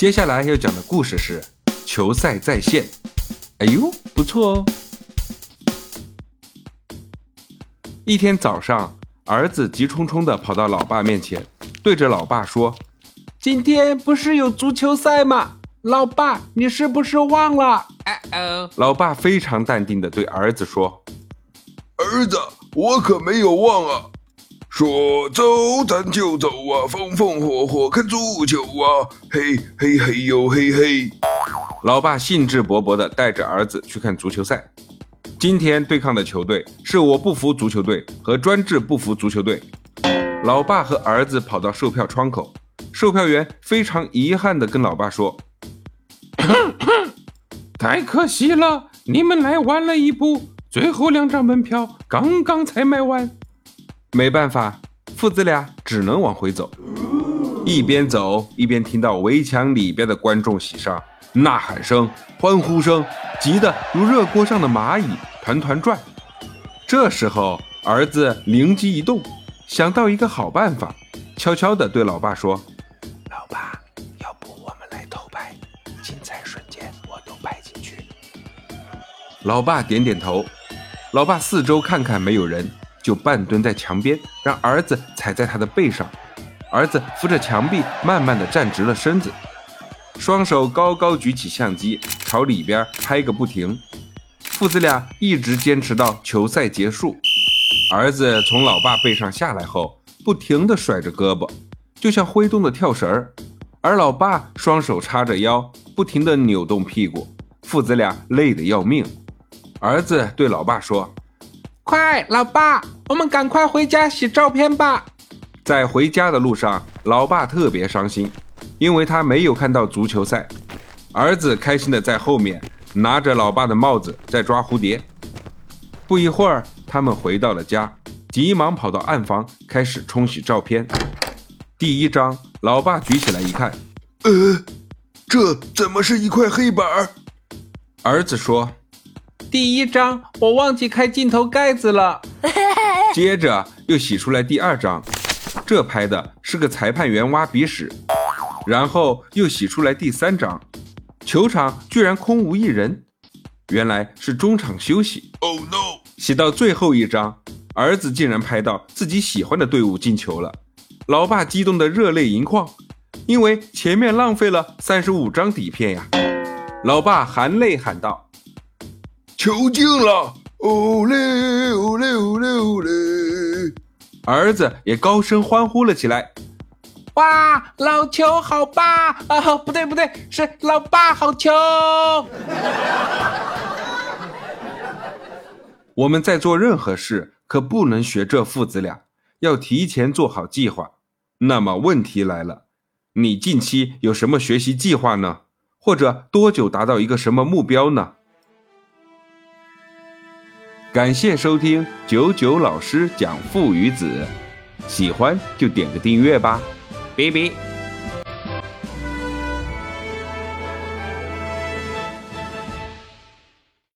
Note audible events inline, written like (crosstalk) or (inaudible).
接下来要讲的故事是球赛再现。哎呦，不错哦！一天早上，儿子急冲冲地跑到老爸面前，对着老爸说：“今天不是有足球赛吗？老爸，你是不是忘了？”哎哦！老爸非常淡定地对儿子说：“儿子，我可没有忘啊。”说走咱就走啊，风风火火看足球啊，嘿嘿嘿呦嘿嘿。老爸兴致勃勃地带着儿子去看足球赛。今天对抗的球队是我不服足球队和专制不服足球队。老爸和儿子跑到售票窗口，售票员非常遗憾地跟老爸说：“ (coughs) 太可惜了，你们来晚了一步，最后两张门票刚刚才卖完。”没办法，父子俩只能往回走。一边走一边听到围墙里边的观众席上呐喊声、欢呼声，急得如热锅上的蚂蚁团团转。这时候，儿子灵机一动，想到一个好办法，悄悄地对老爸说：“老爸，要不我们来偷拍，精彩瞬间我都拍进去。”老爸点点头。老爸四周看看，没有人。就半蹲在墙边，让儿子踩在他的背上。儿子扶着墙壁，慢慢的站直了身子，双手高高举起相机，朝里边拍个不停。父子俩一直坚持到球赛结束。儿子从老爸背上下来后，不停的甩着胳膊，就像挥动的跳绳儿。而老爸双手叉着腰，不停的扭动屁股。父子俩累得要命。儿子对老爸说。快，老爸，我们赶快回家洗照片吧。在回家的路上，老爸特别伤心，因为他没有看到足球赛。儿子开心的在后面拿着老爸的帽子在抓蝴蝶。不一会儿，他们回到了家，急忙跑到暗房开始冲洗照片。第一张，老爸举起来一看，呃，这怎么是一块黑板？儿子说。第一张我忘记开镜头盖子了，(laughs) 接着又洗出来第二张，这拍的是个裁判员挖鼻屎，然后又洗出来第三张，球场居然空无一人，原来是中场休息。Oh no！洗到最后一张，儿子竟然拍到自己喜欢的队伍进球了，老爸激动的热泪盈眶，因为前面浪费了三十五张底片呀，老爸含泪喊道。球进了，哦嘞哦嘞哦嘞哦嘞！儿子也高声欢呼了起来。哇，老球好棒啊！不对不对，是老爸好球。我们在做任何事，可不能学这父子俩，要提前做好计划。那么问题来了，你近期有什么学习计划呢？或者多久达到一个什么目标呢？感谢收听九九老师讲父与子，喜欢就点个订阅吧，拜拜。